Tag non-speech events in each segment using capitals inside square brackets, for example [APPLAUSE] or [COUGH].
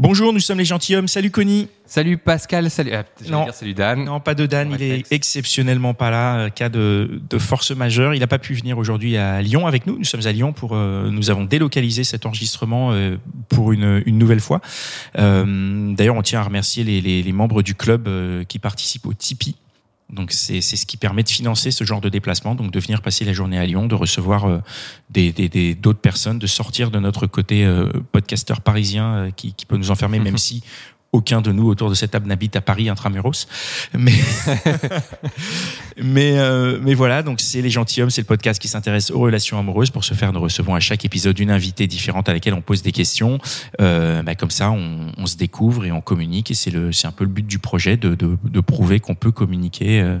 Bonjour, nous sommes les gentilshommes. Salut Connie. Salut Pascal, salut. ah, Non. dire salut Dan. Non, pas de Dan, il est exceptionnellement pas là, euh, cas de, de force majeure. Il n'a pas pu venir aujourd'hui à Lyon avec nous. Nous sommes à Lyon pour, euh, nous avons délocalisé cet enregistrement euh, pour une, une nouvelle fois. Euh, D'ailleurs, on tient à remercier les, les, les membres du club euh, qui participent au Tipeee. Donc c'est c'est ce qui permet de financer ce genre de déplacement, donc de venir passer la journée à Lyon, de recevoir euh, des des- des- d'autres personnes, de sortir de notre côté euh, podcasteur parisien euh, qui, qui peut nous enfermer, [LAUGHS] même si aucun de nous autour de cette table n'habite à Paris intramuros. Mais [LAUGHS] mais euh, mais voilà, donc c'est les gentilshommes, c'est le podcast qui s'intéresse aux relations amoureuses. Pour ce faire, nous recevons à chaque épisode une invitée différente à laquelle on pose des questions. Euh, bah, comme ça, on, on se découvre et on communique. Et c'est le c'est un peu le but du projet de de, de prouver qu'on peut communiquer. euh,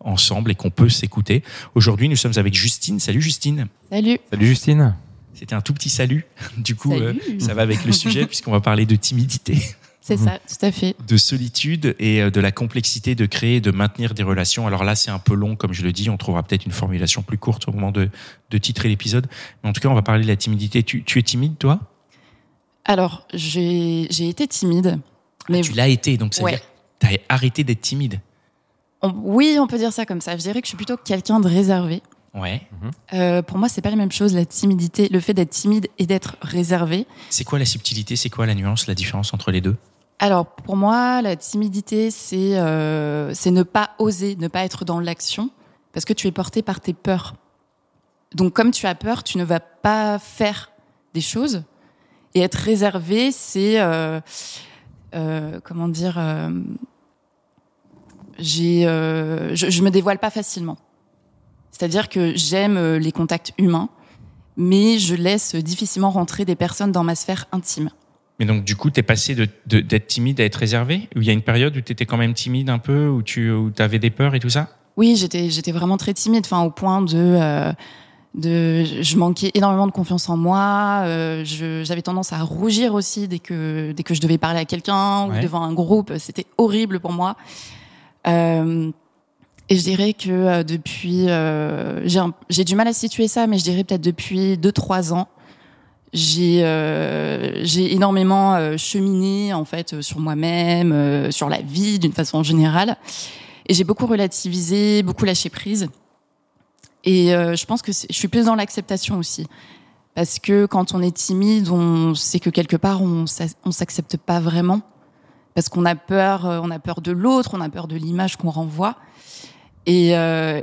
ensemble et qu'on peut s'écouter. Aujourd'hui, nous sommes avec Justine. Salut Justine. Salut. Salut Justine. C'était un tout petit salut. Du coup, Salut. euh, ça va avec le sujet [LAUGHS] puisqu'on va parler de timidité. C'est ça, tout à fait. de solitude et euh, de la complexité de créer et de maintenir des relations. Alors là, c'est un peu long, comme je le dis. On trouvera peut-être une formulation plus courte au moment de, de titrer l'épisode. Mais en tout cas, on va parler de la timidité. Tu, tu es timide, toi? Alors, j'ai j'ai été timide. Mais Ah, Tu l'as été, donc ça veut Ouais. dire que tu as arrêté d'être timide. on- oui, on peut dire ça comme ça. Je dirais que je suis plutôt quelqu'un de réservé. Ouais. Euh, pour moi, c'est pas la même chose, la timidité, le fait d'être timide et d'être réservé. C'est quoi la subtilité? C'est quoi la nuance, la différence entre les deux? Alors, pour moi, la timidité, c'est euh, c'est ne pas oser, ne pas être dans l'action, parce que tu es porté par tes peurs. Donc, comme tu as peur, tu ne vas pas faire des choses. Et être réservé, c'est euh, euh, comment dire J'ai, je, je me dévoile pas facilement. C'est-à-dire que j'aime les contacts humains, mais je laisse difficilement rentrer des personnes dans ma sphère intime. Mais donc, du coup, tu es passé de- de- d'être timide à être réservé? Ou il y a une période où tu étais quand même timide un peu, où tu où avais des peurs et tout ça? Oui, j'étais vraiment très timide, enfin au point de euh, de je manquais énormément de confiance en moi. euh, J'avais tendance à rougir aussi dès que dès que je devais parler à quelqu'un Ouais. ou devant un groupe. C'était horrible pour moi. Euh, et je dirais que euh, depuis, euh, j'ai du mal à situer ça, mais je dirais peut-être depuis deux trois ans, j'ai euh, j'ai énormément euh, cheminé en fait euh, sur moi-même, euh, sur la vie d'une façon générale, et j'ai beaucoup relativisé, beaucoup lâché prise. Et euh, je pense que je suis plus dans l'acceptation aussi, parce que quand on est timide, on sait que quelque part on on s'accepte pas vraiment, parce qu'on a peur, on a peur de l'autre, on a peur de l'image qu'on renvoie, et,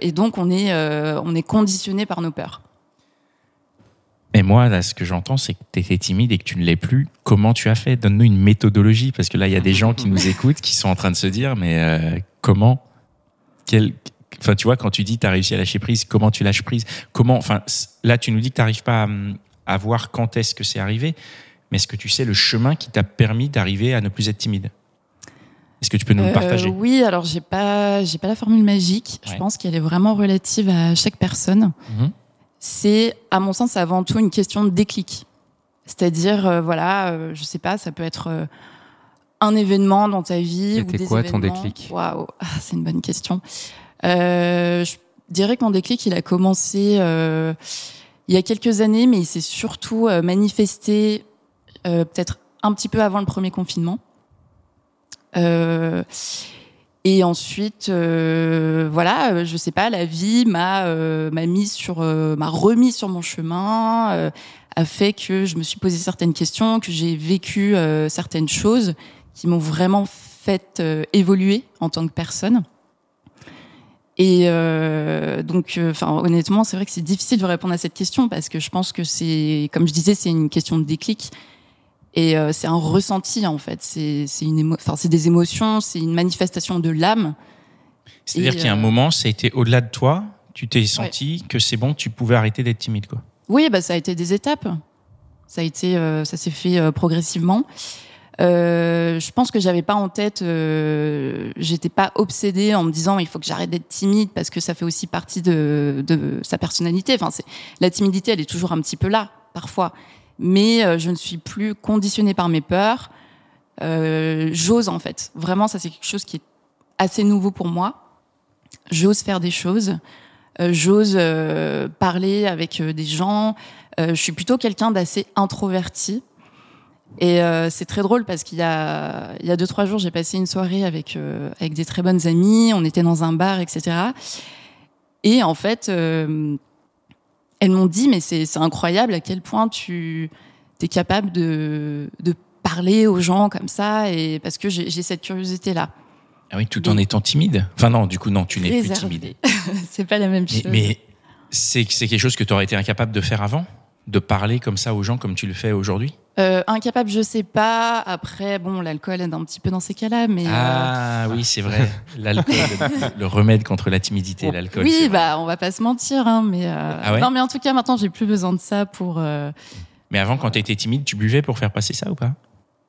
et donc on est on est conditionné par nos peurs. Et moi, là, ce que j'entends, c'est que tu étais timide et que tu ne l'es plus. Comment tu as fait? Donne-nous une méthodologie, parce que là, il y a des gens qui nous écoutent, qui sont en train de se dire, mais euh, comment Quel... Enfin, tu vois, quand tu dis tu as réussi à lâcher prise, comment tu lâches prise? Comment Enfin, là, tu nous dis que tu n'arrives pas à, hum, à voir quand est-ce que c'est arrivé, mais est-ce que tu sais le chemin qui t'a permis d'arriver à ne plus être timide? Est-ce que tu peux nous le Euh, partager? Oui, alors j'ai pas j'ai pas la formule magique. Ouais. Je pense qu'elle est vraiment relative à chaque personne. Mhm. C'est à mon sens avant tout une question de déclic. C'est-à-dire euh, voilà, euh, je sais pas, ça peut être euh, un événement dans ta vie C'était quoi ton déclic? Waouh, ah, c'est une bonne question. Euh, je dirais que mon déclic, il a commencé il y a quelques années, mais il s'est surtout manifesté peut-être un petit peu avant le premier confinement. Et ensuite, euh, voilà, euh, je sais pas, la vie m'a euh, m'a mis sur, euh, m'a remis sur mon chemin, euh, a fait que je me suis posé certaines questions, que j'ai vécu euh, certaines choses qui m'ont vraiment fait évoluer en tant que personne. Et donc, enfin, honnêtement, c'est vrai que c'est difficile de répondre à cette question parce que je pense que c'est, comme je disais, c'est une question de déclic. Et euh, c'est un ressenti en fait. C'est une émo- enfin c'est des émotions, c'est une manifestation de l'âme. C'est-à-dire qu'il y a un euh, moment, ça a été au-delà de toi, tu t'es senti que c'est bon, tu pouvais arrêter d'être timide, quoi. Oui, bah ça a été des étapes. Ça a été, euh, ça s'est fait progressivement. Euh, je pense que j'avais pas en tête, euh, j'étais pas obsédée en me disant il faut que j'arrête d'être timide parce que ça fait aussi partie de, de sa personnalité. Enfin, c'est la timidité, elle est toujours un petit peu là parfois, mais euh, je ne suis plus conditionnée par mes peurs. Euh, J'ose en fait. Vraiment, ça c'est quelque chose qui est assez nouveau pour moi. J'ose faire des choses. Euh, J'ose parler avec des gens. Je suis plutôt quelqu'un d'assez introverti. Et c'est très drôle parce qu'il y a, il y a deux trois jours, j'ai passé une soirée avec avec des très bonnes amies. On était dans un bar, etc. Et en fait, elles m'ont dit mais c'est incroyable à quel point tu es capable de de parler aux gens comme ça et parce que j'ai cette curiosité là. Ah oui, tout en étant timide? Enfin non, du coup non, tu n'es plus timide. [LAUGHS] c'est pas la même Mais, chose. mais c'est c'est quelque chose que tu aurais été incapable de faire avant, de parler comme ça aux gens comme tu le fais aujourd'hui? Euh, incapable, je sais pas. Après, bon, l'alcool aide un petit peu dans ces cas-là, mais. euh, Ah oui, c'est vrai. L'alcool, le, remède contre la timidité, l'alcool. c'est oui, bah, on va pas se mentir, hein, mais. euh, Ah ouais non, mais en tout cas, maintenant, j'ai plus besoin de ça pour. euh, Mais avant, quand tu étais timide, tu buvais pour faire passer ça ou pas?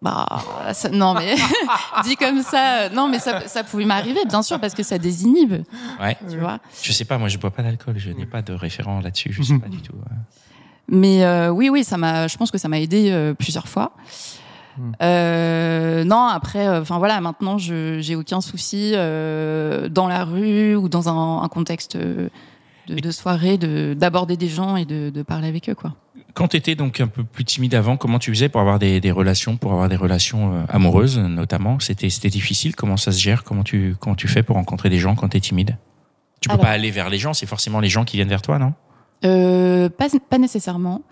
Bah, ça- non, mais [LAUGHS] dit comme ça, euh, non, mais ça, ça pouvait m'arriver, bien sûr, parce que ça désinhibe, Ouais. tu vois? Je sais pas, moi je bois pas d'alcool, je n'ai pas de référent là-dessus, je sais [LAUGHS] pas du tout. ouais. Mais euh, oui, oui, ça m'a. Je pense que ça m'a aidé euh, plusieurs fois. Euh, non, après, enfin voilà, maintenant, je j'ai aucun souci euh, dans la rue ou dans un, un contexte euh, de, de soirée de d'aborder des gens et de, de parler avec eux, quoi. Quand tu étais donc un peu plus timide avant, comment tu faisais pour avoir des, des relations, pour avoir des relations euh, amoureuses notamment? C'était c'était difficile? Comment ça se gère? Comment tu comment tu fais pour rencontrer des gens quand tu es timide? Tu peux Alors- pas aller vers les gens, c'est forcément les gens qui viennent vers toi, non? Euh, pas, pas nécessairement.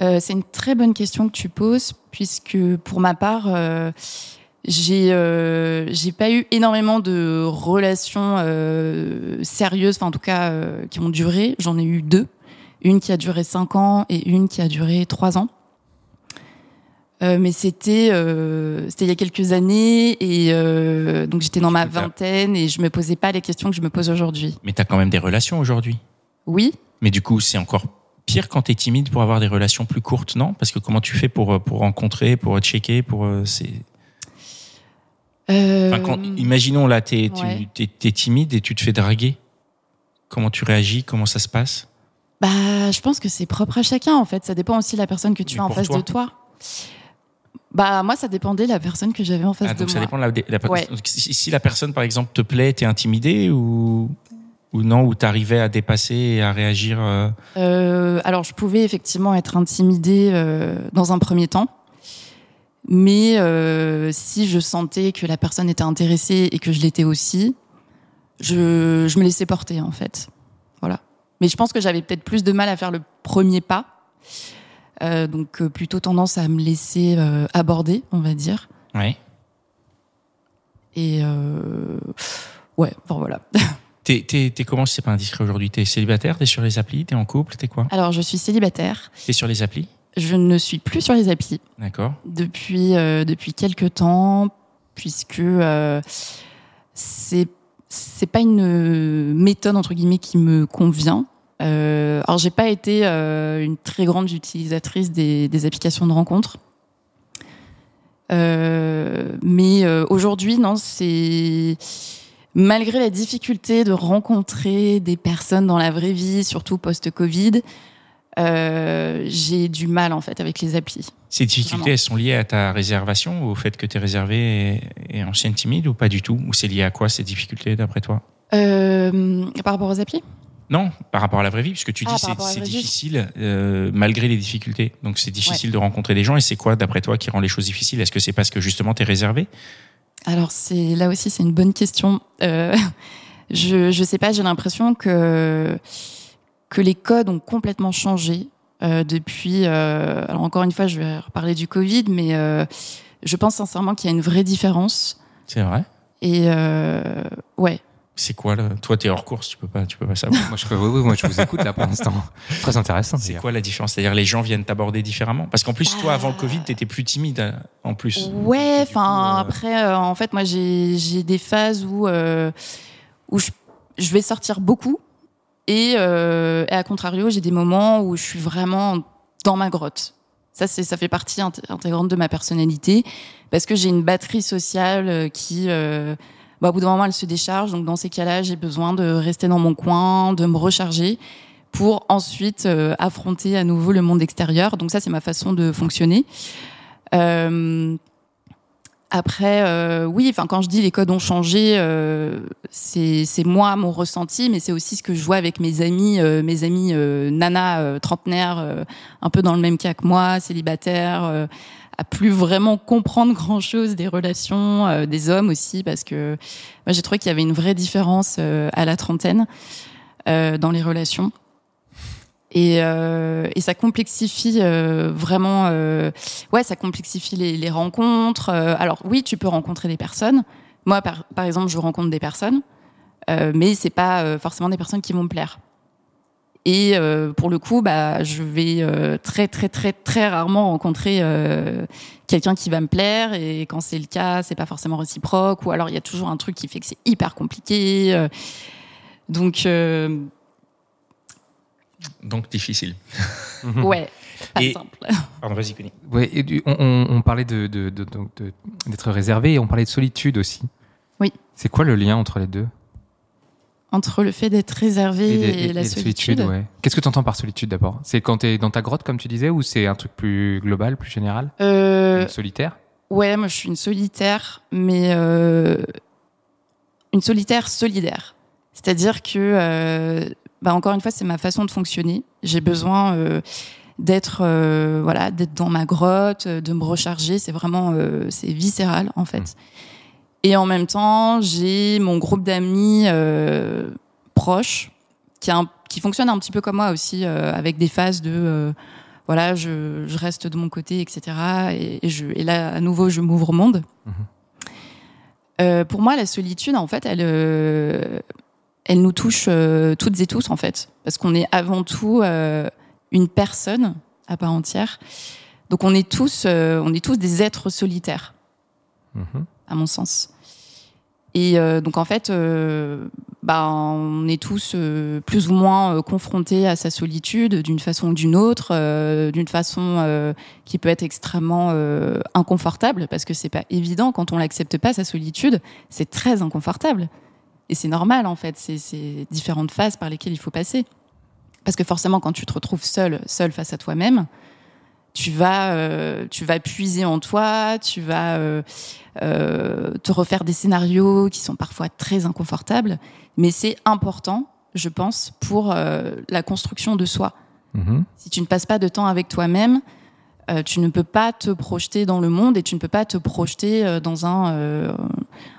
Euh, c'est une très bonne question que tu poses, puisque pour ma part, euh, j'ai euh, j'ai pas eu énormément de relations sérieuses, enfin en tout cas qui ont duré. J'en ai eu deux, une qui a duré cinq ans et une qui a duré trois ans. Mais c'était c'était il y a quelques années et donc j'étais dans ma vingtaine et je me posais pas les questions que je me pose aujourd'hui. Mais tu as quand même des relations aujourd'hui? Oui, Mais du coup, c'est encore pire quand tu es timide pour avoir des relations plus courtes, non? Parce que comment tu fais pour, euh, pour rencontrer, pour checker, pour. euh, c'est... Euh, Enfin, quand, imaginons là, tu ouais. es, timide et tu te fais draguer. Comment tu réagis? Comment ça se passe? Bah, je pense que c'est propre à chacun en fait. Ça dépend aussi de la personne que tu Mais as en face toi de toi. Bah, moi, ça dépendait de la personne que j'avais en face Ah, de donc moi. ça dépend de la, de la- Ouais. si la personne, par exemple, te plaît, t'es intimidé ou, ou non, ou t'arrivais à dépasser et à réagir euh, Euh, alors, je pouvais effectivement être intimidée euh, dans un premier temps. Mais euh, si je sentais que la personne était intéressée et que je l'étais aussi, je, je me laissais porter en fait. Voilà. Mais je pense que j'avais peut-être plus de mal à faire le premier pas. Donc plutôt tendance à me laisser aborder, on va dire. Ouais. Et ouais, enfin voilà. [LAUGHS] T'es, t'es, t'es comment si c'est pas indiscret aujourd'hui? T'es célibataire? T'es sur les applis? T'es en couple? T'es quoi? Alors je suis célibataire. T'es sur les applis? Je ne suis plus sur les applis D'accord. depuis euh, depuis quelques temps, puisque euh, c'est c'est pas une méthode entre guillemets qui me convient. Euh, alors j'ai pas été euh, une très grande utilisatrice des, des applications de rencontres. Euh, mais aujourd'hui, non, c'est malgré la difficulté de rencontrer des personnes dans la vraie vie, surtout post-Covid, euh, j'ai du mal en fait avec les applis. Ces difficultés, Vraiment. elles sont liées à ta réservation, au fait que t'es réservé et, et ancienne timide ou pas du tout? Ou c'est lié à quoi ces difficultés d'après toi? Euh, par rapport aux applis? Non, par rapport à la vraie vie, puisque tu dis Ah, la c'est difficile euh, malgré les difficultés. Donc c'est difficile de rencontrer des gens. Et c'est quoi, d'après toi, qui rend les choses difficiles? Est-ce que c'est parce que justement t'es réservé? Alors c'est là aussi c'est une bonne question. Euh, [LAUGHS] je je sais pas, j'ai l'impression que que les codes ont complètement changé euh, depuis. euh, alors encore une fois, je vais reparler du Covid, mais euh, je pense sincèrement qu'il y a une vraie différence. C'est vrai? Et euh, ouais. C'est quoi là? Toi, t'es hors course, tu peux pas, tu peux pas savoir. Moi, je, peux- oui, oui, moi, je vous écoute là pour l'instant. [LAUGHS] Très intéressant. C'est quoi la différence? C'est-à-dire les gens viennent t'aborder différemment? Parce qu'en plus, toi, avant le. Covid, t'étais plus timide euh, en plus. Ouais, enfin euh, après, euh, en fait, moi j'ai des phases où euh, où je, je vais sortir beaucoup et, euh, et à contrario, j'ai des moments où je suis vraiment dans ma grotte. Ça, c'est, ça fait partie int- intégrante de ma personnalité parce que j'ai une batterie sociale euh, qui, euh, bah, au bout d'un moment, elle se décharge. Donc, dans ces cas-là, j'ai besoin de rester dans mon coin, de me recharger pour ensuite euh, affronter à nouveau le monde extérieur. Donc, ça, c'est ma façon de fonctionner. Euh, après, euh, oui, enfin, quand je dis les codes ont changé, euh, c'est moi mon ressenti, mais c'est aussi ce que je vois avec mes amis, euh, mes amis nana trentenaires, un peu dans le même cas que moi, célibataires, plus vraiment comprendre grand chose des relations, euh, des hommes aussi, parce que moi j'ai trouvé qu'il y avait une vraie différence euh, à la trentaine euh, dans les relations. Et, et ça complexifie vraiment, ouais, ça complexifie les, les rencontres. Alors oui, tu peux rencontrer des personnes. Moi, par, par exemple, je rencontre des personnes, mais c'est pas forcément des personnes qui vont me plaire. Et euh, pour le coup, bah, je vais euh, très très très très rarement rencontrer euh, quelqu'un qui va me plaire. Et quand c'est le cas, c'est pas forcément réciproque. Ou alors il y a toujours un truc qui fait que c'est hyper compliqué. euh. donc euh, Donc difficile. [LAUGHS] ouais, pas Et- simple. Pardon. Ouais, et du- on, on- on parlait de, de- de- donc de- d'être réservé et on parlait de solitude aussi. Oui. C'est quoi le lien entre les deux? Entre le fait d'être réservé et, des- la et solitude. ouais. Qu'est-ce que tu entends par solitude d'abord? C'est quand tu es dans ta grotte, comme tu disais, ou c'est un truc plus global, plus général? Euh, Solitaire? Ouais, moi je suis une solitaire, mais euh, une solitaire solidaire. C'est-à-dire que, euh, bah encore une fois, c'est ma façon de fonctionner. J'ai besoin euh, d'être, euh, voilà, d'être dans ma grotte, de me recharger. C'est vraiment, c'est viscéral en fait. Et en même temps, j'ai mon groupe d'amis euh, proches qui, a un- qui fonctionne un petit peu comme moi aussi, euh, avec des phases de euh, voilà, je, je reste de mon côté, etc. Et, et je, et là, à nouveau, je m'ouvre au monde. Mhm. Euh, pour moi, la solitude, en fait, elle, elle nous touche toutes et tous, en fait, parce qu'on est avant tout une personne à part entière. Donc, on est tous, on est tous des êtres solitaires Mhm. à mon sens. Et euh, donc en fait, euh, bah, on est tous euh, plus ou moins confrontés à sa solitude d'une façon ou d'une autre, d'une façon qui peut être extrêmement inconfortable parce que c'est pas évident. Quand on l'accepte pas sa solitude, c'est très inconfortable. Et c'est normal en fait. C'est différentes phases par lesquelles il faut passer. Parce que forcément quand tu te retrouves seul, seul face à toi-même, tu vas, euh, tu vas puiser en toi, tu vas euh, euh, te refaire des scénarios qui sont parfois très inconfortables, mais c'est important, je pense, pour la construction de soi. Mhm. Si tu ne passes pas de temps avec toi-même, tu ne peux pas te projeter dans le monde et tu ne peux pas te projeter dans un,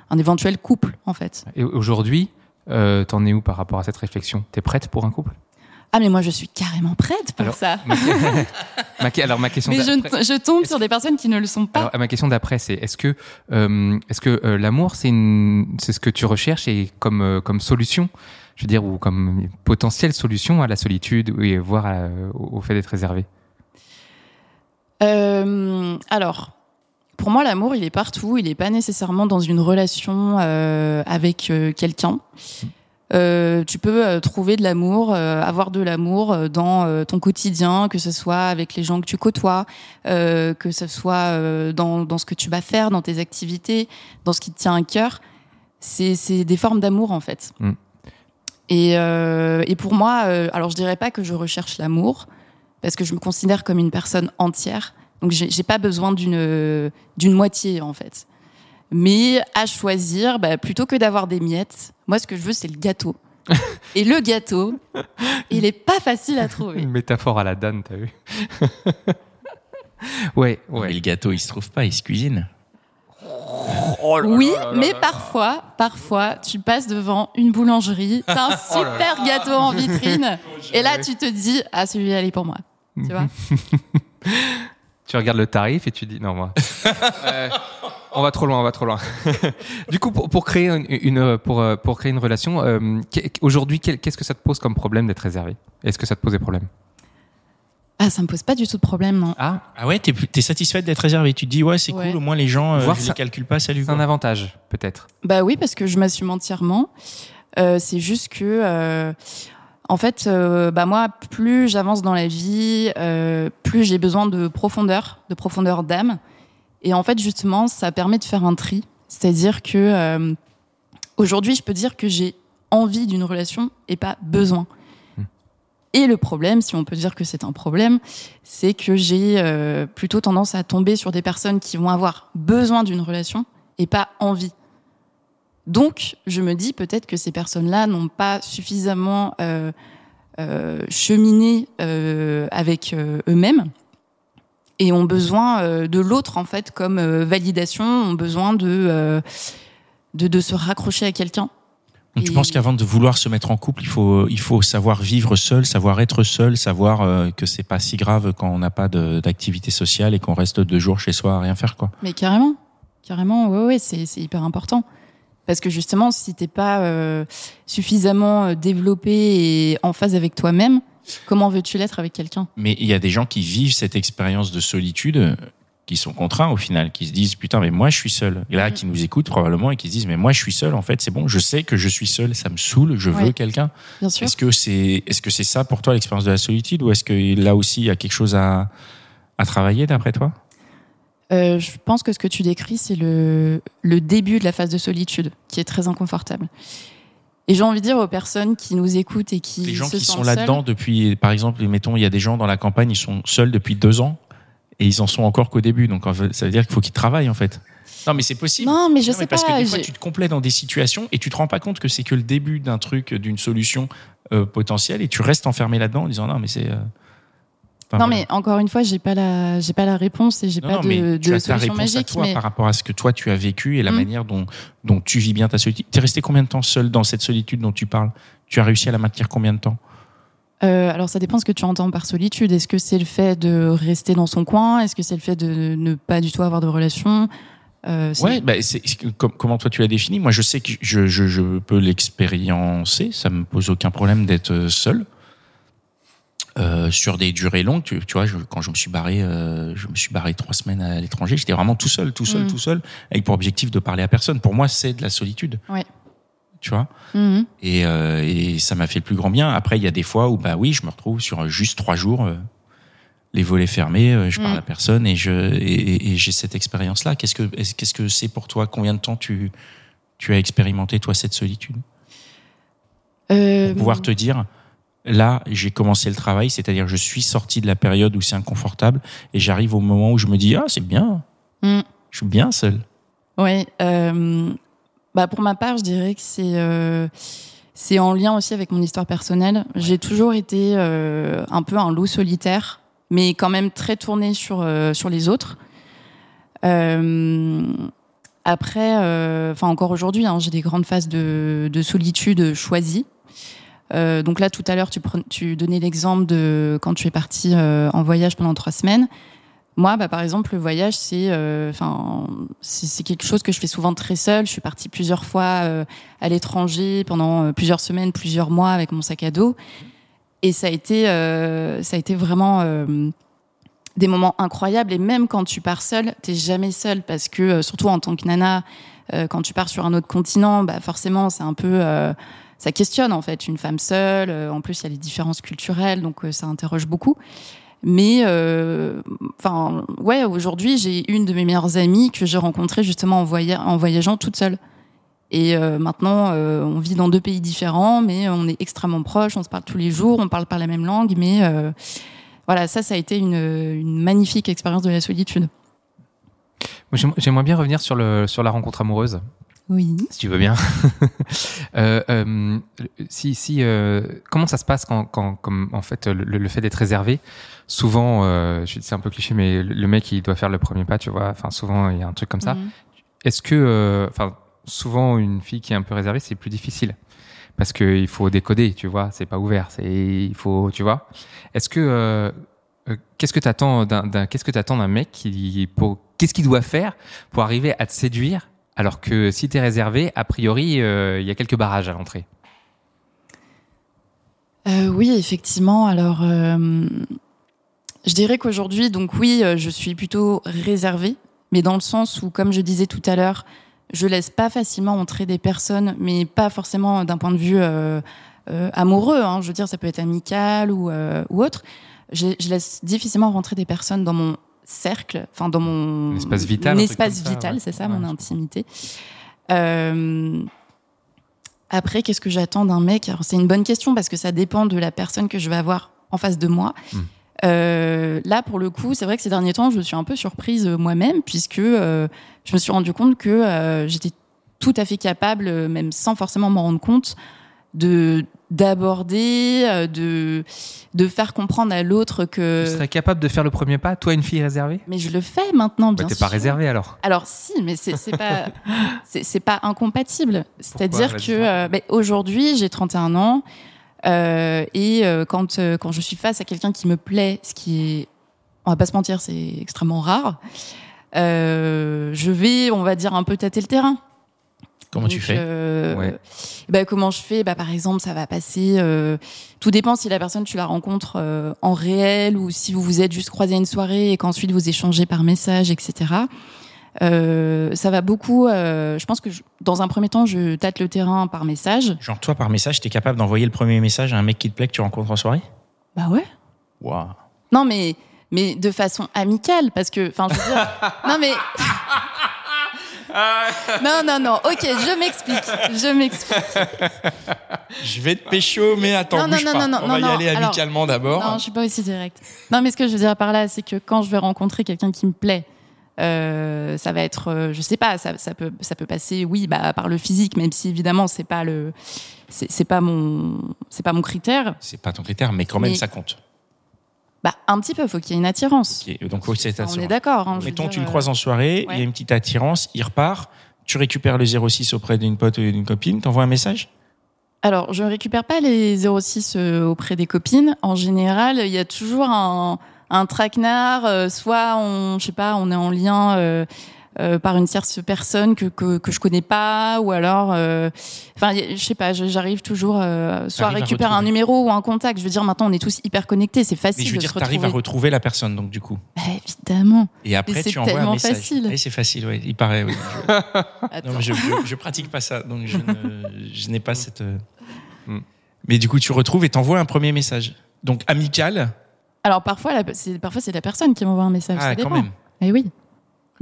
un éventuel couple, en fait. Et aujourd'hui, t'en es où par rapport à cette réflexion? T'es prête pour un couple? Ah, mais moi, je suis carrément prête pour Alors, ça. ma... ma- Alors ma question Mais je, tombe sur des personnes qui ne le sont pas. Alors, ma question d'après, c'est est-ce que, euh, est-ce que euh, l'amour, c'est une, c'est ce que tu recherches et comme euh, comme solution, je veux dire, ou comme potentielle solution à la solitude et voire à- au au fait d'être réservé? Euh, alors, pour moi, l'amour, il est partout. Il n'est pas nécessairement dans une relation euh, avec euh, quelqu'un. Euh, tu peux euh, trouver de l'amour, euh, avoir de l'amour dans ton quotidien, que ce soit avec les gens que tu côtoies, que ce soit dans, dans ce que tu vas faire, dans tes activités, dans ce qui te tient à cœur. C'est des formes d'amour, en fait. Mm. Et, et pour moi, alors je dirais pas que je recherche l'amour, parce que je me considère comme une personne entière. Donc j'ai pas besoin d'une moitié en fait. Mais à choisir, bah, plutôt que d'avoir des miettes, moi ce que je veux c'est le gâteau. [LAUGHS] Et le gâteau, il est pas facile à trouver. Une métaphore à la Dan, t'as vu [LAUGHS] Ouais, Mais ouais. le gâteau, il se trouve pas, il se cuisine. Oui, mais parfois, parfois, tu passes devant une boulangerie, t'as un [LAUGHS] super gâteau en vitrine, et là tu te dis ah celui-là il est pour moi. Tu vois? Tu regardes le tarif et tu dis non moi. Euh, on va trop loin, on va trop loin. [LAUGHS] du coup, pour, pour créer une, une- pour, euh, pour créer une relation, euh, aujourd'hui, qu'est-ce que ça te pose comme problème d'être réservé? Est-ce que ça te pose des problèmes Ah ça me pose pas du tout de problème non. Ah, Ah ouais, t'es es satisfaite d'être réservé? Tu te dis, ouais, c'est Ouais. cool, au moins les gens, euh, Voir je ça- les calcule pas, salut. c'est un avantage peut-être. Bah oui, parce que je m'assume entièrement. Euh, c'est juste que, euh, En fait, euh, bah moi, plus j'avance dans la vie, euh, plus j'ai besoin de profondeur, de profondeur d'âme. Et en fait, justement, ça permet de faire un tri. C'est-à-dire que euh, aujourd'hui, je peux dire que j'ai envie d'une relation et pas besoin. Et le problème, si on peut dire que c'est un problème, c'est que j'ai euh, plutôt tendance à tomber sur des personnes qui vont avoir besoin d'une relation et pas envie. Donc, je me dis peut-être que ces personnes-là n'ont pas suffisamment euh, euh, cheminé avec eux-mêmes et ont besoin euh, de l'autre en fait comme euh, validation, ont besoin de, euh, de de se raccrocher à quelqu'un. Donc, tu penses qu'avant de vouloir se mettre en couple, il faut, il faut savoir vivre seul, savoir être seul, savoir euh, que c'est pas si grave quand on n'a pas d'activité sociale et qu'on reste deux jours chez soi à rien faire, quoi. Mais carrément, carrément, ouais, ouais, c'est c'est hyper important. Parce que justement, si t'es pas euh, suffisamment développé et en phase avec toi-même, comment veux-tu l'être avec quelqu'un? Mais il y a des gens qui vivent cette expérience de solitude, euh, qui sont contraints au final, qui se disent putain, mais moi je suis seul. Et là, Mm. qui nous écoutent probablement et qui se disent mais moi je suis seul. En fait, c'est bon, je sais que je suis seul, ça me saoule, je veux quelqu'un. Bien sûr. Est-ce que c'est est-ce que c'est ça pour toi l'expérience de la solitude ou est-ce que là aussi il y a quelque chose à à travailler d'après toi? Euh, je pense que ce que tu décris, c'est le, le début de la phase de solitude, qui est très inconfortable. Et j'ai envie de dire aux personnes qui nous écoutent et qui Les gens se qui sont là-dedans depuis, par exemple, mettons, il y a des gens dans la campagne, ils sont seuls depuis deux ans et ils en sont encore qu'au début. Donc ça veut dire qu'il faut qu'ils travaillent en fait. Non, mais c'est possible. Non, mais je Non, sais parce pas. que des fois, tu te complais dans des situations et tu te rends pas compte que c'est que le début d'un truc, d'une solution euh, potentielle et tu restes enfermé là-dedans en disant non, mais c'est. euh, enfin, non, voilà. mais encore une fois, j'ai pas la, j'ai pas la réponse et j'ai pas non, de, mais tu de as ta solution réponse à toi mais par rapport à ce que toi tu as vécu et la Mm. manière dont, dont tu vis bien ta solitude. Tu es resté combien de temps seul dans cette solitude dont tu parles? Tu as réussi à la maintenir combien de temps? Euh, alors ça dépend ce que tu entends par solitude. Est-ce que c'est le fait de rester dans son coin? Est-ce que c'est le fait de ne pas du tout avoir de relation? Euh, Ouais, bah, comment toi tu l'as défini? Moi, je sais que je, je, je peux l'expériencer. Ça me pose aucun problème d'être euh, seul. Euh, sur des durées longues, tu, tu vois, je- quand je me suis barré, euh, je me suis barré trois semaines à l'étranger, j'étais vraiment tout seul, tout seul, Mhm. tout seul, avec pour objectif de parler à personne. Pour moi, c'est de la solitude. Ouais. Tu vois Mhm. et, euh, et ça m'a fait le plus grand bien. Après, il y a des fois où, bah oui, je me retrouve sur juste trois jours, euh, les volets fermés, euh, je parle Mm. à personne et je et, et- j'ai cette expérience-là. Qu'est-ce que est-ce- qu'est-ce que c'est pour toi? Combien de temps tu tu as expérimenté toi cette solitude? Euh, pour pouvoir te dire là j'ai commencé le travail, c'est-à-dire je suis sorti de la période où c'est inconfortable et j'arrive au moment où je me dis ah c'est bien, Mm. je suis bien seul. Oui. euh, bah pour ma part, je dirais que c'est euh, c'est en lien aussi avec mon histoire personnelle. J'ai toujours été euh, un peu un loup solitaire, mais quand même très tourné sur sur les autres. Après, enfin encore aujourd'hui, hein, j'ai des grandes phases de, de solitude choisies. Euh, donc là, tout à l'heure, tu, donnais l'exemple de quand tu es parti euh, en voyage pendant trois semaines. Moi, bah, par exemple, le voyage, c'est, euh, c'est quelque chose que je fais souvent très seule. Je suis partie plusieurs fois à l'étranger pendant plusieurs semaines, plusieurs mois avec mon sac à dos, et ça a été, vraiment des moments incroyables. Et même quand tu pars seule, t'es jamais seule parce que, surtout en tant que nana, quand tu pars sur un autre continent, bah forcément, c'est un peu, ça questionne en fait une femme seule. Euh, en plus, il y a les différences culturelles, donc euh, ça interroge beaucoup. Mais euh, enfin, ouais, aujourd'hui, j'ai une de mes meilleures amies que j'ai rencontrée justement en, voya- en voyageant toute seule. Et maintenant, on vit dans deux pays différents, mais on est extrêmement proches, on se parle tous les jours, on parle pas la même langue, mais voilà, ça, ça a été une, magnifique expérience de la solitude. J'aimerais bien revenir sur la rencontre amoureuse, Oui. si tu veux bien. [LAUGHS] Euh, euh, si, si, euh, comment ça se passe quand, quand comme, en fait, le, le fait d'être réservé? Souvent, c'est un peu cliché, mais le- mec, il doit faire le premier pas, tu vois. Enfin, souvent, il y a un truc comme ça. Mhm. Est-ce que, enfin, souvent une fille qui est un peu réservée, c'est plus difficile? Parce qu'il faut décoder, tu vois, c'est pas ouvert, c'est il faut, tu vois. Est-ce que qu'est-ce que t'attends d'un, d'un qu'est-ce que t'attends d'un mec qui pour qu'est-ce qu'il doit faire pour arriver à te séduire alors que si t'es réservé, a priori, euh, il y a quelques barrages à l'entrée. Euh, oui, effectivement. Alors, euh, je dirais qu'aujourd'hui, donc oui, euh, je suis plutôt réservée, mais dans le sens où, comme je disais tout à l'heure, je laisse pas facilement entrer des personnes, mais pas forcément d'un point de vue euh, euh, amoureux. Hein, je veux dire, ça peut être amical ou, euh, ou autre. Je, je laisse difficilement rentrer des personnes dans mon cercle, enfin dans mon espace vital, espace vital, c'est ça, Ouais, mon intimité. Euh, après, qu'est-ce que j'attends d'un mec? C'est une bonne question parce que ça dépend de la personne que je vais avoir en face de moi. Hmm. Euh, là, pour le coup, c'est vrai que ces derniers temps, je me suis un peu surprise euh, moi-même puisque euh, je me suis rendu compte que j'étais tout à fait capable, même sans forcément m'en rendre compte, de d'aborder, euh, de de faire comprendre à l'autre que. Tu serais capable de faire le premier pas, toi, une fille réservée? Mais je le fais maintenant, Bah, bien t'es sûr. pas réservé alors. Alors si, mais c'est c'est pas [LAUGHS] c'est c'est pas incompatible. C'est-à-dire que euh, ben, aujourd'hui j'ai 31 ans euh, et euh, quand euh, quand je suis face à quelqu'un qui me plaît, ce qui est on va pas se mentir, c'est extrêmement rare. euh, je vais, on va dire un peu tâter le terrain. Comment tu fais euh, Ouais. bah, Comment je fais? Bah, Par exemple, ça va passer. euh, tout dépend si la personne, tu la rencontres euh, en réel ou si vous vous êtes juste croisé à une soirée et qu'ensuite vous échangez par message, etc. Euh, ça va beaucoup. euh, je pense que je- dans un premier temps, je tâte le terrain par message. Genre, toi, par message, t'es capable d'envoyer le premier message à un mec qui te plaît que tu rencontres en soirée? Bah ouais. Waouh. Non, mais, mais de façon amicale, parce que. Enfin, je veux dire. [LAUGHS] non, mais. [LAUGHS] non, non, non. Ok, je m'explique. Je m'explique. Je vais te pécho, mais attends, Non, non, bouge non, pas. non, non, On va non, y aller amicalement d'abord. Non, je suis pas aussi directe. Non, mais ce que je veux dire par là, c'est que quand je vais rencontrer quelqu'un qui me plaît, euh, ça va être, euh, je sais pas, ça, ça peut, ça peut passer, oui, bah, par le physique, même si évidemment c'est pas le, c'est c'est pas mon, c'est pas mon critère. C'est pas ton critère, mais quand même, Mais- ça compte. Bah, un petit peu, faut qu'il y ait une attirance. Ok, Donc, faut que c'est On est d'accord. Hein, Mettons, dire, tu le euh, croises en soirée, il ouais. y a une petite attirance, il repart, tu récupères le 06 auprès d'une pote ou d'une copine, t'envoies un message? Alors, je récupère pas les 06 euh, auprès des copines. En général, il y a toujours un, un traquenard. euh, soit on, je sais pas, on est en lien euh, euh, par une tierce personne que, que que je connais pas, ou alors, euh, enfin, je sais pas, j'arrive toujours euh, soit à récupérer un numéro ou un contact. Je veux dire, maintenant, on est tous hyper connectés, c'est Mais facile je veux dire, t'arrives à retrouver. la personne, donc du coup. Bah, évidemment. Et après, tu envoies un tellement message. facile. C'est facile, oui. Il paraît, oui. Attends. [LAUGHS] Non, mais je, je, je pratique pas ça, donc je, n'ai pas cette. euh, Mm. Mais du coup, tu retrouves et t'envoies un premier message. Donc amical. Alors parfois, c'est parfois c'est la personne qui m'envoie un message. Ah, ça quand même. Eh oui.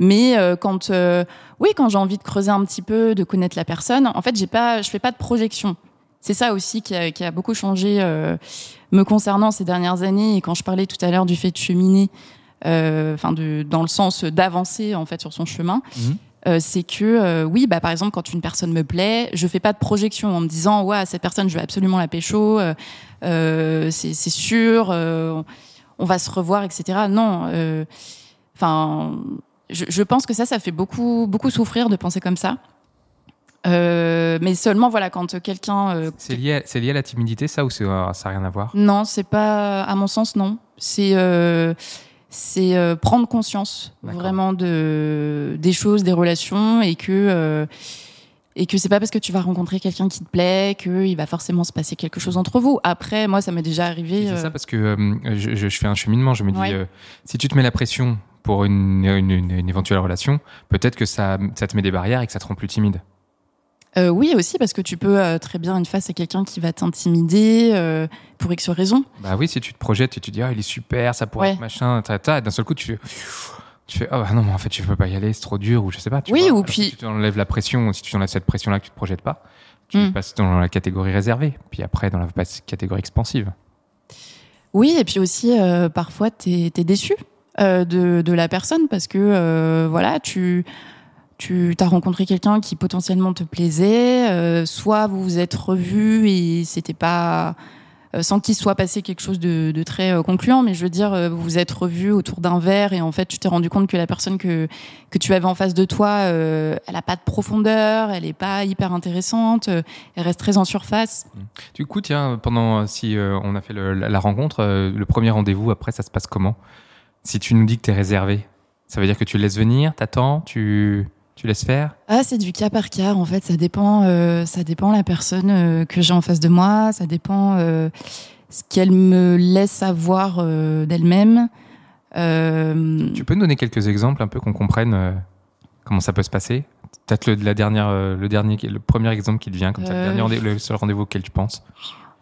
Mais euh, quand euh, oui, quand j'ai envie de creuser un petit peu, de connaître la personne, en fait, j'ai pas, je fais pas de projection. C'est ça aussi qui a, qui a beaucoup changé euh, me concernant ces dernières années. Et quand je parlais tout à l'heure du fait de cheminer, euh, enfin de dans le sens d'avancer en fait sur son chemin, Mhm. euh, c'est que oui, bah par exemple, quand une personne me plaît, je fais pas de projection en me disant ouais cette personne, je veux absolument la pécho, c'est sûr, on va se revoir, etc. Non, enfin, je, je pense que ça, ça fait beaucoup beaucoup souffrir de penser comme ça. Euh, mais seulement voilà quand quelqu'un euh, C'est lié, à- c'est lié à la timidité, ça, ou c'est, euh, ça n'a rien à voir? Non, c'est pas, à mon sens, non. C'est euh, c'est prendre conscience vraiment de des choses, des relations, et que et que c'est pas parce que tu vas rencontrer quelqu'un qui te plaît qu'il va forcément se passer quelque chose entre vous. Après, moi, ça m'est déjà arrivé. C'est ça parce que euh, je, je- je fais un cheminement. Je me dis, Ouais. euh, si tu te mets la pression pour une, une, une- une éventuelle relation, peut-être que ça, ça te met des barrières et que ça te rend plus timide. euh, oui, aussi parce que tu peux euh, très bien être face à quelqu'un qui va t'intimider euh, pour X raisons. Bah oui, si tu te projettes et tu te dis, ah, il est super, ça pourrait Ouais. être machin, ta, ta, et d'un seul coup, tu fais, tu fais, oh bah non, mais en fait, je peux pas y aller, c'est trop dur, ou je sais pas. Tu Oui, vois. ou puis- Si tu enlèves la pression, si tu enlèves cette pression-là que tu te projettes pas, tu Mm. passes dans la catégorie réservée, puis après dans la catégorie expansive. Oui, et puis aussi, parfois, t'es es déçu euh, de, la personne parce que, euh, voilà, tu tu as rencontré quelqu'un qui potentiellement te plaisait, euh, soit vous vous êtes revus et c'était pas sans qu'il soit passé quelque chose de, très concluant, mais je veux dire, vous vous êtes revus autour d'un verre et en fait, tu t'es rendu compte que la personne que que tu avais en face de toi, elle a pas de profondeur, elle est pas hyper intéressante, elle reste très en surface. Du coup, tiens, pendant si on a fait la, rencontre, le premier rendez-vous, après, ça se passe comment? Si tu nous dis que tu es réservé, ça veut dire que tu le laisses venir, t'attends, tu, tu laisses faire? Ah, c'est du cas par cas. En fait, ça dépend. euh, ça dépend la personne euh, que j'ai en face de moi. Ça dépend euh, ce qu'elle me laisse savoir d'elle-même. Tu peux nous donner quelques exemples un peu qu'on comprenne comment ça peut se passer? Peut-être le, la dernière, le, dernier, le premier exemple qui te vient, comme ça, le, dernier rendez- le seul rendez-vous auquel tu penses.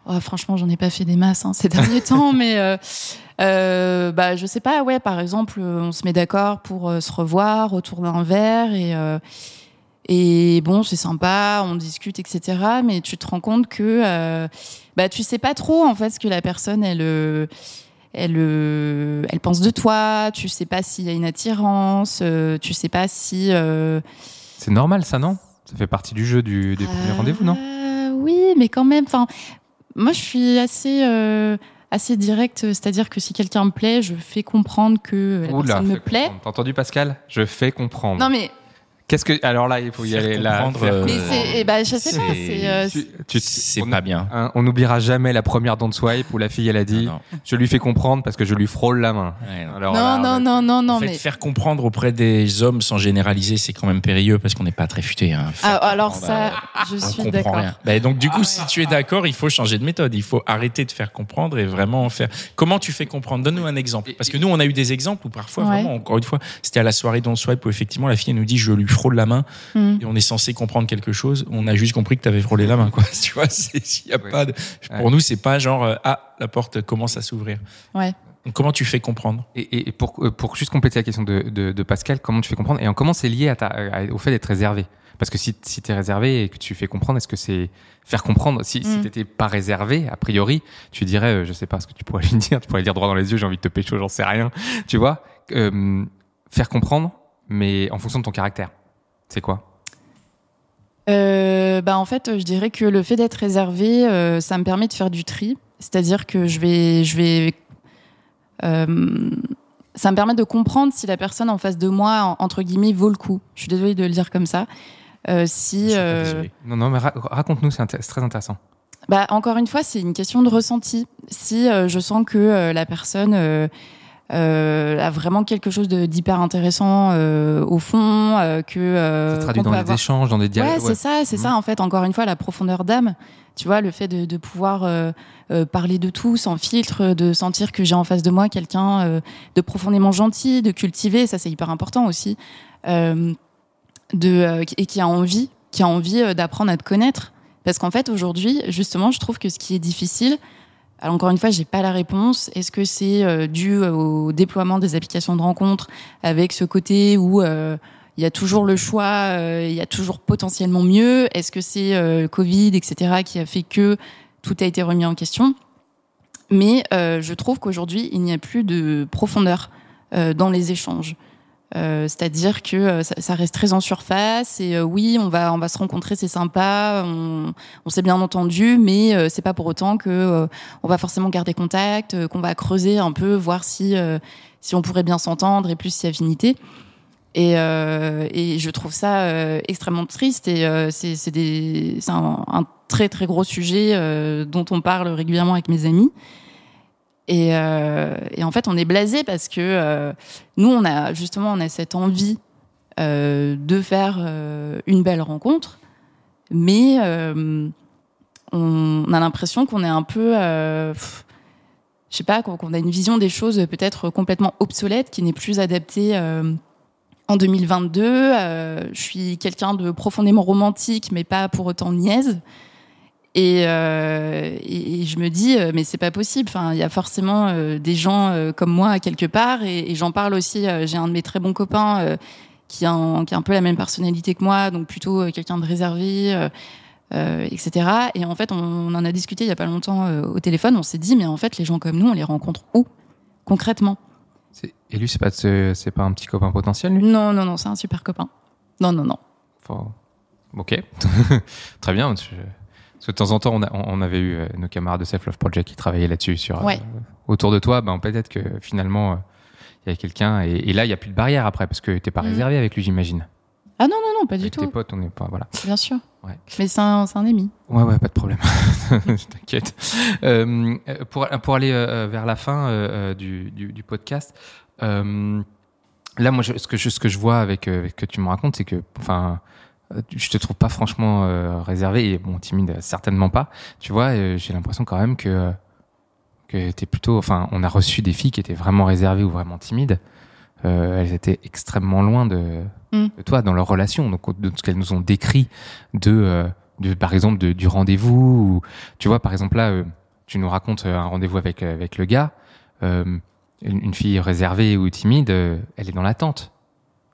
Oh, franchement, j'en ai pas fait des masses hein, ces derniers [LAUGHS] temps, mais euh, euh, bah je sais pas. Ouais, par exemple, on se met d'accord pour euh, se revoir autour d'un verre et euh, et bon, c'est sympa, on discute, etc. Mais tu te rends compte que euh, bah tu sais pas trop en fait ce que la personne elle euh, elle euh, elle pense de toi. Tu sais pas s'il y a une attirance. euh, tu sais pas si euh, C'est normal, ça, non? Ça fait partie du jeu du, des premiers euh, rendez-vous, non? Oui, mais quand même. Enfin, moi, je suis assez euh, assez directe. C'est-à-dire que si quelqu'un me plaît, je fais comprendre que la Oula, personne me plaît. T'as entendu, Pascal? Je fais comprendre. Non, mais Qu'est-ce que. Alors là, il faut y aller. Là, euh, mais comprendre. c'est eh ben, je sais pas. c'est- C'est euh, Tu- tu- C'est on- pas bien. Hein, on n'oubliera jamais la première don't swipe où la fille elle a dit Non, non. je lui fais comprendre parce que je lui frôle la main. Ouais, non. Alors non, là, non, on- non, non, non, en fait, mais faire comprendre auprès des hommes sans généraliser, c'est quand même périlleux parce qu'on n'est pas très futé. Hein. Ah, alors comprendre, ça, je suis d'accord. Ben, donc du coup, Ah si ouais. tu es d'accord, il faut changer de méthode. Il faut arrêter de faire comprendre et vraiment faire. Comment tu fais comprendre? Donne-nous un exemple. Parce que nous, on a eu des exemples où parfois, Ouais. vraiment, encore une fois, c'était à la soirée Don't Swipe où effectivement la fille elle nous dit je lui frôle la main Hmm. et on est censé comprendre quelque chose. On a juste compris que tu avais frôlé la main, quoi. [LAUGHS] Tu vois, y a Ouais. pas de. Pour Ouais. nous, c'est pas genre euh, ah la porte commence à s'ouvrir. Ouais. Donc, comment tu fais comprendre? Et, pour, euh, pour juste compléter la question de, de, de Pascal, comment tu fais comprendre et en comment c'est lié à ta, à- au fait d'être réservé? Parce que si, si tu es réservé et que tu fais comprendre, est-ce que c'est faire comprendre? Si, si Mm. t'étais pas réservé, a priori, tu dirais, euh, je sais pas ce que tu pourrais [LAUGHS] lui dire, tu pourrais lui dire droit dans les yeux, j'ai envie de te pécho, j'en sais rien. Tu vois? Euh, Faire comprendre, mais en fonction de ton caractère. C'est quoi Euh, bah en fait, je dirais que le fait d'être réservé, euh, ça me permet de faire du tri. C'est-à-dire que je vais, je vais, euh, ça me permet de comprendre si la personne en face de moi, en- entre guillemets, vaut le coup. Je suis désolée de le dire comme ça. Euh, si, euh. Non, non, mais ra- raconte-nous, c'est très intéressant. bah encore une fois, c'est une question de ressenti. Si euh, je sens que euh, la personne a vraiment quelque chose d'hyper intéressant euh, au fond, euh, que euh, Ça traduit dans les échanges, dans des dialogues. Ouais, c'est ça, c'est Mhm. ça en fait. Encore une fois, la profondeur d'âme. Tu vois, le fait de, de pouvoir euh, euh, parler de tout sans filtre, de sentir que j'ai en face de moi quelqu'un euh, de profondément gentil, de cultiver, ça c'est hyper important aussi, euh, de euh, et qui a envie, qui a envie euh, d'apprendre à te connaître. Parce qu'en fait, aujourd'hui, justement, je trouve que ce qui est difficile, alors encore une fois, j'ai pas la réponse. Est-ce que c'est euh, dû au déploiement des applications de rencontres avec ce côté où euh, il y a toujours le choix, euh, il y a toujours potentiellement mieux? Est-ce que c'est le Covid, etc., qui a fait que tout a été remis en question? Mais je trouve qu'aujourd'hui, il n'y a plus de profondeur dans les échanges. Euh, C'est-à-dire que euh, ça, ça reste très en surface et euh, oui, on va on va se rencontrer, c'est sympa, on, on s'est bien entendu, mais euh, c'est pas pour autant que euh, on va forcément garder contact, euh, qu'on va creuser un peu, voir si si on pourrait bien s'entendre et plus si affinité. Et, et je trouve ça extrêmement triste et c'est c'est un, un très très gros sujet dont on parle régulièrement avec mes amis. Et, euh, et en fait, on est blasé parce que euh, nous, on a justement on a cette envie euh, de faire une belle rencontre, mais on a l'impression qu'on est un peu, je sais pas, qu'on a une vision des choses peut-être complètement obsolète, qui n'est plus adaptée. en 2022, euh, je suis quelqu'un de profondément romantique, mais pas pour autant niaise. Et, euh, et, et je me dis, euh, mais c'est pas possible. Enfin, il y a forcément euh, des gens euh, comme moi quelque part, et, et j'en parle aussi. J'ai un de mes très bons copains qui, a un, qui a un peu la même personnalité que moi, donc plutôt quelqu'un de réservé, etc. Et en fait, on, on en a discuté il y a pas longtemps au téléphone. On s'est dit, mais en fait, les gens comme nous, on les rencontre où concrètement? Et lui, c'est pas, c'est pas un petit copain potentiel, lui? Non, non, non, c'est un super copain. Non, non, non. Faut- Ok, [LAUGHS] très bien. Parce que de temps en temps, on, a- on avait eu euh, nos camarades de Self Love Project qui travaillaient là-dessus. Sur, euh, autour de toi, ben, peut-être que finalement, euh, il y a quelqu'un. Et, et là, il n'y a plus de barrière après, parce que t'es pas Mhm. réservé avec lui, j'imagine. Ah non, non, non, pas du Avec tes tout. potes, on n'est pas. Voilà. Bien sûr. Ouais. Mais c'est un, un ami. Ouais, ouais, pas de problème. [LAUGHS] T'inquiète. Euh, pour, pour aller vers la fin du, du, du podcast, là, moi, je, ce, que je, ce que je vois avec, avec ce que tu me racontes, c'est que, enfin, je te trouve pas franchement euh, réservé et bon, timide, euh, certainement pas. Tu vois, euh, j'ai l'impression quand même que que t'es plutôt, enfin, on a reçu des filles qui étaient vraiment réservées ou vraiment timides. Euh, elles étaient extrêmement loin de, Mm. de toi dans leur relation, donc de ce qu'elles nous ont décrit de euh, de par exemple de, du rendez-vous ou tu vois par exemple là euh, tu nous racontes un rendez-vous avec avec le gars euh, une, fille réservée ou timide euh, elle est dans l'attente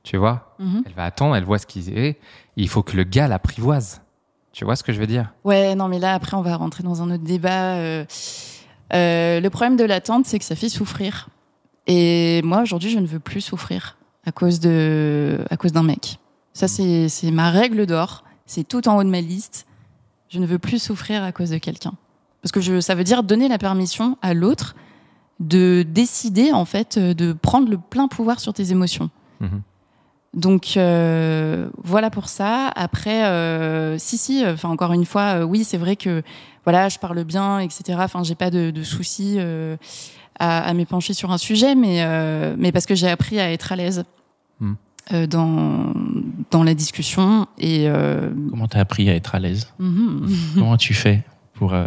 tu vois Mhm. elle va attendre elle voit ce qu'il est il faut que le gars l'apprivoise tu vois ce que je veux dire? Ouais, non, mais là, après, on va rentrer dans un autre débat. Euh, euh, le problème de l'attente, c'est que ça fait souffrir. Et moi, aujourd'hui, je ne veux plus souffrir à cause de, à cause d'un mec. Ça, c'est, c'est ma règle d'or. C'est tout en haut de ma liste. Je ne veux plus souffrir à cause de quelqu'un. Parce que je, ça veut dire donner la permission à l'autre de décider, en fait, euh, de prendre le plein pouvoir sur tes émotions. Mhm. Donc euh, voilà pour ça. Après, euh, si si, enfin encore une fois, euh, oui, c'est vrai que voilà, je parle bien, etc. Enfin, j'ai pas de, de soucis euh, à, à m'épancher sur un sujet, mais euh, mais parce que j'ai appris à être à l'aise Hmm. euh, dans dans la discussion et euh, Comment t'as appris à être à l'aise? Mhm. [LAUGHS] Comment tu fais pour euh,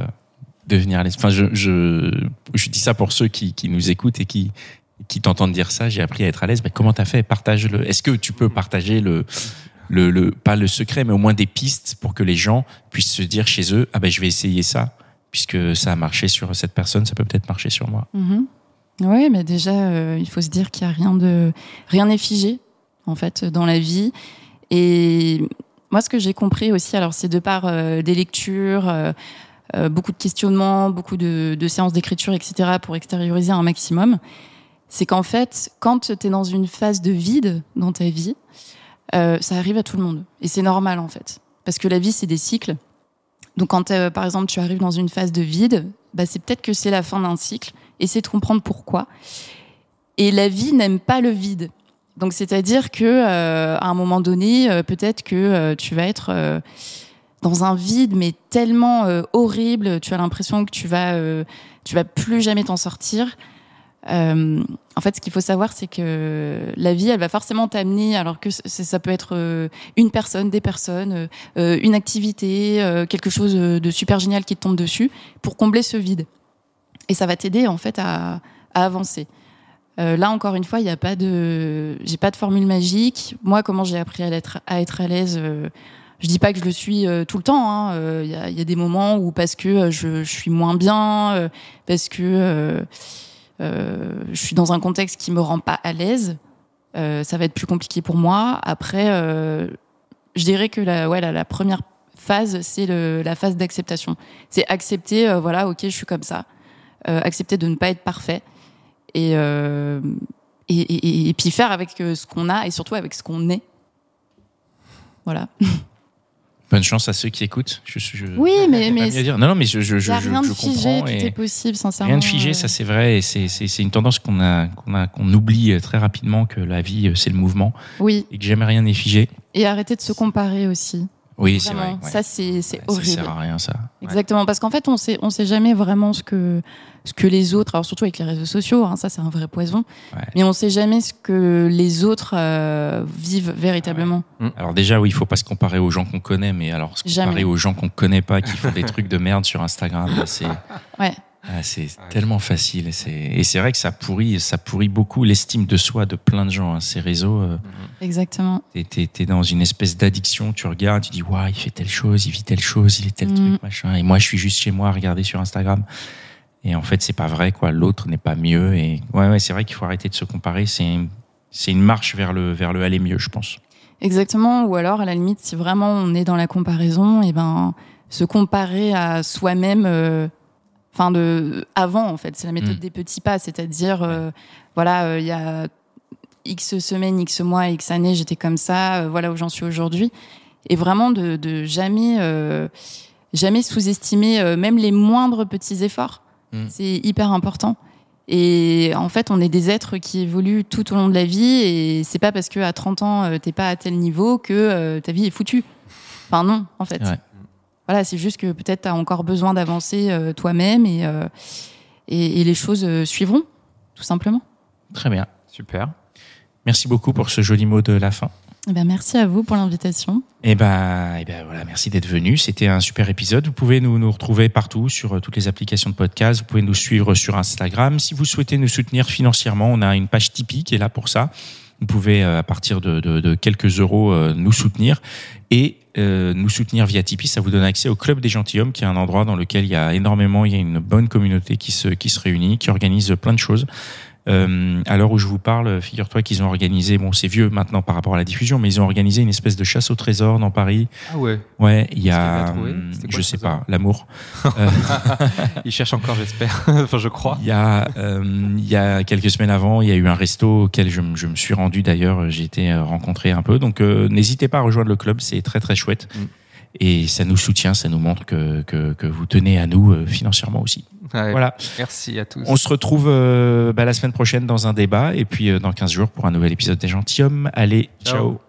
devenir à l'aise? Enfin, je, je, je dis ça pour ceux qui, qui nous écoutent et qui, qui t'entendent dire ça. J'ai appris à être à l'aise. Mais comment t'as fait? Partage-le. Est-ce que tu peux partager le, le, pas le secret, mais au moins des pistes pour que les gens puissent se dire chez eux, ah ben je vais essayer ça, puisque ça a marché sur cette personne, ça peut peut-être marcher sur moi. Mhm. Oui, mais déjà, euh, il faut se dire qu'il n'y a rien de rien n'est figé en fait dans la vie. Et moi, ce que j'ai compris aussi, alors c'est de par euh, des lectures, euh, euh, beaucoup de questionnements, beaucoup de séances d'écriture, etc., pour extérioriser un maximum, c'est qu'en fait, quand tu es dans une phase de vide dans ta vie, euh, ça arrive à tout le monde. Et c'est normal en fait, parce que la vie, c'est des cycles. Donc quand, euh, par exemple, tu arrives dans une phase de vide, bah, c'est peut-être que c'est la fin d'un cycle. Essaie de comprendre pourquoi. Et la vie n'aime pas le vide. Donc c'est-à-dire que euh, à un moment donné, peut-être que tu vas être dans un vide, mais tellement horrible, tu as l'impression que tu vas, tu vas plus jamais t'en sortir. Euh, en fait, ce qu'il faut savoir, c'est que la vie, elle va forcément t'amener, alors que ça peut être euh, une personne, des personnes, euh, une activité, quelque chose de super génial qui te tombe dessus, pour combler ce vide. Et ça va t'aider en fait à, avancer. Là encore une fois, il n'y a pas de, j'ai pas de formule magique. Moi, comment j'ai appris à être à être à l'aise. euh, je dis pas que je le suis tout le temps. hein. Il y, a, des moments où parce que je, suis moins bien, parce que je suis dans un contexte qui me rend pas à l'aise, euh, ça va être plus compliqué pour moi. Après, euh, je dirais que la, première phase, c'est la phase d'acceptation. C'est accepter, euh, voilà, ok, je suis comme ça. Euh, accepter de ne pas être parfait. Et, euh, et, puis faire avec euh, ce qu'on a et surtout avec ce qu'on est. Voilà. [LAUGHS] Bonne chance à ceux qui écoutent. Je, je, Oui, mais- mais dire. Non, non, mais je, je, je, rien je de figé, comprends tout est possible, sincèrement. Rien de figé, euh, ça c'est vrai, et c'est c'est- c'est une tendance qu'on a qu'on a qu'on oublie euh, très rapidement que la vie euh, c'est le mouvement Oui, et que jamais rien n'est figé. et arrêter de se comparer aussi. Oui, c'est vrai. ouais. ça c'est Ouais, horrible. Ça sert à rien ça. Exactement, parce qu'en fait, on sait, on sait jamais vraiment ce que, ce que les autres, alors surtout avec les réseaux sociaux, hein, ça c'est un vrai poison, Ouais. mais on sait jamais ce que les autres euh, vivent véritablement. Alors déjà, oui, il faut pas se comparer aux gens qu'on connaît, mais alors se comparer Jamais. aux gens qu'on connaît pas, qui font des trucs de merde sur Instagram, là, c'est Ouais, ah, c'est tellement facile. Et c'est et c'est vrai que ça pourrit, ça pourrit beaucoup l'estime de soi de plein de gens. hein, ces réseaux, euh, exactement. t'es t'es- t'es dans une espèce d'addiction. Tu regardes, tu dis, waouh, il fait telle chose, il vit telle chose, il est tel Mm. truc, machin. Et moi, je suis juste chez moi à regarder sur Instagram. Et en fait, c'est pas vrai, quoi. L'autre n'est pas mieux. Et ouais, ouais, c'est vrai qu'il faut arrêter de se comparer. C'est c'est une marche vers le vers le aller mieux, je pense. Exactement, ou alors à la limite, si vraiment on est dans la comparaison, et ben se comparer à soi-même, euh, enfin de avant en fait, c'est la méthode Mm. des petits pas, c'est-à-dire euh, voilà, euh, il y a X semaines, X mois, X années, j'étais comme ça, euh, voilà où j'en suis aujourd'hui, et vraiment de, de jamais jamais sous-estimer même les moindres petits efforts, Mm. c'est hyper important. Et en fait, on est des êtres qui évoluent tout au long de la vie et c'est pas parce que à 30 ans t'es pas à tel niveau que ta vie est foutue. Enfin non, en fait. Ouais. Voilà, c'est juste que peut-être t'as encore besoin d'avancer euh, toi-même et, euh, et et les choses euh, suivront, tout simplement. Très bien. Super. Merci beaucoup pour ce joli mot de la fin. Eh ben, merci à vous pour l'invitation. Et ben, et ben voilà, merci d'être venu. C'était un super épisode. Vous pouvez nous, nous retrouver partout sur toutes les applications de podcast. Vous pouvez nous suivre sur Instagram. Si vous souhaitez nous soutenir financièrement, on a une page Tipeee qui est là pour ça. Vous pouvez, à partir de, de- de quelques euros, nous soutenir. Et euh, nous soutenir via Tipeee, ça vous donne accès au Club des Gentilhommes, qui est un endroit dans lequel il y a énormément, il y a une bonne communauté qui se, qui se réunit, qui organise plein de choses. Euh, à l'heure où je vous parle, figure-toi qu'ils ont organisé, bon c'est vieux maintenant par rapport à la diffusion, mais ils ont organisé une espèce de chasse au trésor dans Paris. Ah ouais. Ouais, il y a, hum, quoi je sais pas, l'amour. [LAUGHS] Euh, [LAUGHS] Il cherche encore, j'espère. [LAUGHS] enfin, je crois. Il y a, euh, il y a quelques semaines avant, il y a eu un resto auquel je, me- je me suis rendu d'ailleurs. J'ai été euh, rencontré un peu. Donc, euh, n'hésitez pas à rejoindre le club. C'est très très chouette. Mm. Et ça nous soutient, ça nous montre que, que, que vous tenez à nous euh, financièrement aussi. Ouais. Voilà. Merci à tous. On se retrouve euh, bah, la semaine prochaine dans un débat et puis euh, dans 15 jours pour un nouvel épisode des Gentilhommes. Allez, Ciao. ciao.